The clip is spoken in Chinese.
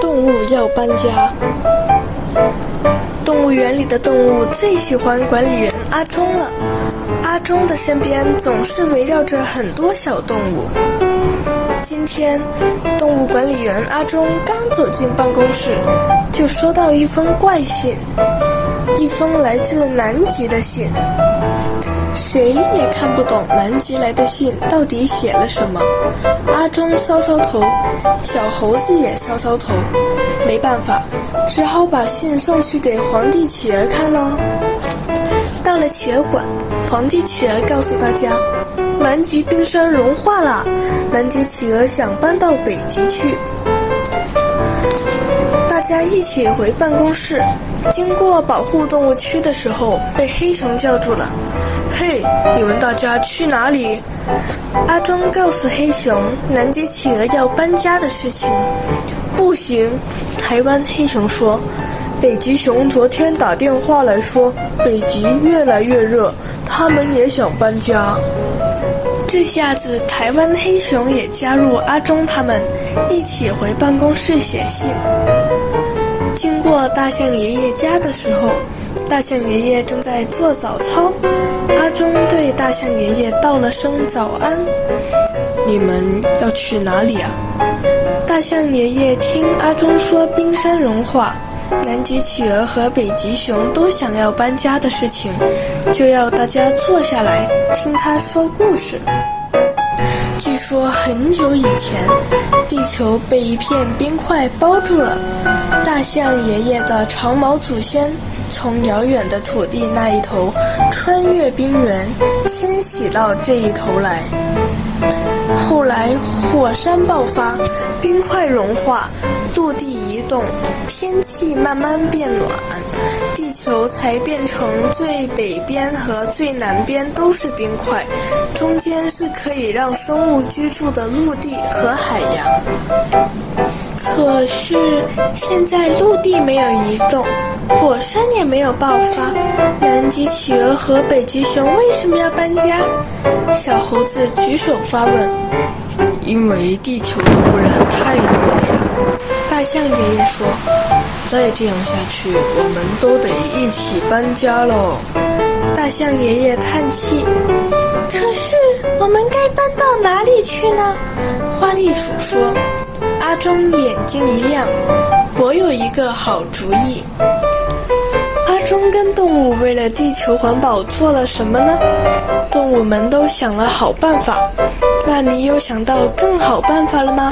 动物要搬家。动物园里的动物最喜欢管理员阿忠了。阿忠的身边总是围绕着很多小动物。今天，动物管理员阿忠刚走进办公室，就收到一封怪信，一封来自南极的信。谁也看不懂南极来的信到底写了什么。阿忠搔搔头，小猴子也搔搔头，没办法，只好把信送去给皇帝企鹅看喽。到了企鹅馆，皇帝企鹅告诉大家，南极冰山融化了，南极企鹅想搬到北极去。大家一起回办公室，经过保护动物区的时候，被黑熊叫住了。嘿，你们大家去哪里？阿忠告诉黑熊，南极企鹅要搬家的事情。不行，台湾黑熊说，北极熊昨天打电话来说，北极越来越热，他们也想搬家。这下子，台湾黑熊也加入阿忠他们，一起回办公室写信。经过大象爷爷家的时候。大象爷爷正在做早操，阿忠对大象爷爷道了声早安。你们要去哪里啊？大象爷爷听阿忠说冰山融化，南极企鹅和北极熊都想要搬家的事情，就要大家坐下来听他说故事。说很久以前，地球被一片冰块包住了，大象爷爷的长毛祖先。从遥远的土地那一头穿越冰原，迁徙到这一头来。后来火山爆发，冰块融化，陆地移动，天气慢慢变暖，球才变成最北边和最南边都是冰块，中间是可以让生物居住的陆地和海洋。可是现在陆地没有移动。火山也没有爆发，南极企鹅和北极熊为什么要搬家？小猴子举手发问。因为地球的污染太多了呀。大象爷爷说：“再这样下去，我们都得一起搬家喽。”大象爷爷叹气。可是我们该搬到哪里去呢？花栗鼠说。阿忠眼睛一亮，我有一个好主意。阿忠跟动物为了地球环保做了什么呢？动物们都想了好办法，那你有想到更好办法了吗？